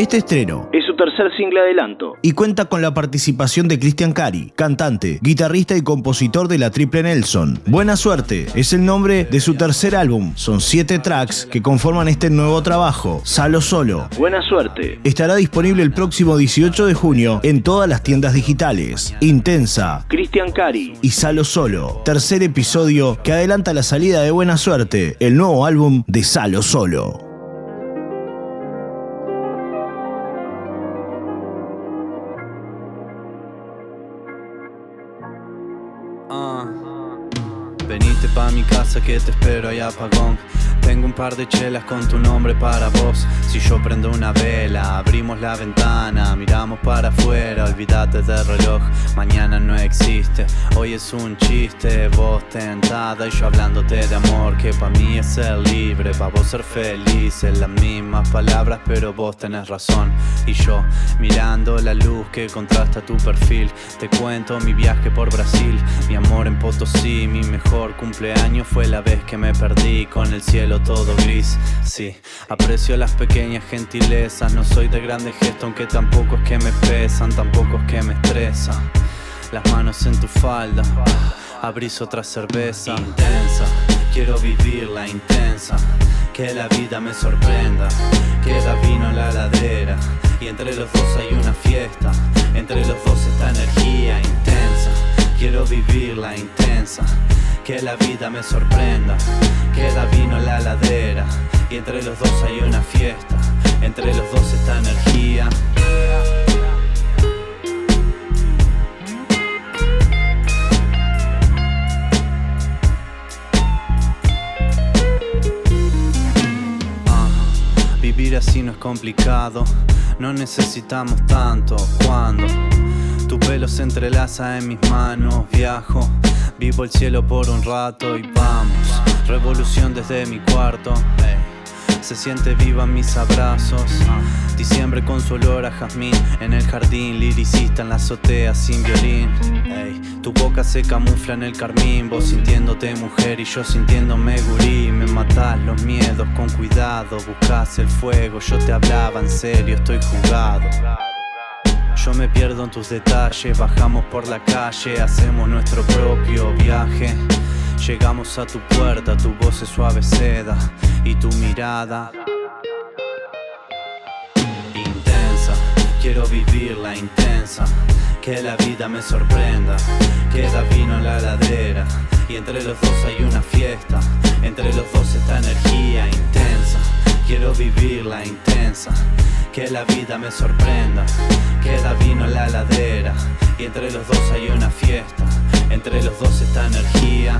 Este estreno Es su tercer single adelanto. y cuenta con la participación de Cristian Cari, cantante, guitarrista y compositor de la Triple Nelson. Buena suerte es el nombre de su tercer álbum. Son siete tracks que conforman este nuevo trabajo, Salo Solo. Buena suerte. Estará disponible el próximo 18 de junio en todas las tiendas digitales. Intensa Cristian Cari. y Salo Solo. Tercer episodio que adelanta la salida de Buena Suerte, el nuevo álbum de Salo Solo. Venite pa' mi casa que te espero ahí apagón. Tengo un par de chelas con tu nombre para vos. Si yo prendo una vela, abrimos la ventana, miramos para afuera, olvídate del reloj. Mañana no existe, hoy es un chiste. Vos tentada y yo hablándote de amor, que pa' mí es ser libre, pa' vos ser feliz. En las mismas palabras, pero vos tenés razón. Y yo mirando la luz que contrasta tu perfil, te cuento mi viaje por Brasil, mi amor en Potosí, mi mejor cumpleaños fue la vez que me perdí con el cielo todo gris. Sí, aprecio las pequeñas gentilezas, no soy de grandes gestos, aunque tampoco es que me pesan, tampoco es que me estresan. Las manos en tu falda, abrís otra cerveza intensa. Quiero vivirla intensa, que la vida me sorprenda. Queda vino en la ladera y entre los dos hay una fiesta. Entre los dos esta energía intensa. Quiero vivirla intensa, que la vida me sorprenda. Queda vino en la ladera y entre los dos hay una fiesta. Entre los dos esta energía. Vivir así no es complicado, no necesitamos tanto. Cuando tu pelo se entrelaza en mis manos, viajo, vivo el cielo por un rato y vamos. Revolución desde mi cuarto, se siente viva en mis abrazos. Diciembre con su olor a jazmín en el jardín, liricista en la azotea sin violín. Tu boca se camufla en el carmín, vos sintiéndote mujer y yo sintiéndome gurí. Me matás los miedos con cuidado, buscas el fuego, yo te hablaba en serio, estoy jugado. Yo me pierdo en tus detalles, bajamos por la calle, hacemos nuestro propio viaje. Llegamos a tu puerta, tu voz es suave seda y tu mirada intensa. Quiero vivirla intensa, que la vida me sorprenda. Queda vino en la ladera y entre los dos hay una fiesta. Entre los dos esta energía intensa. Quiero vivirla intensa, que la vida me sorprenda. Queda vino en la ladera y entre los dos hay una fiesta. Entre los dos esta energía.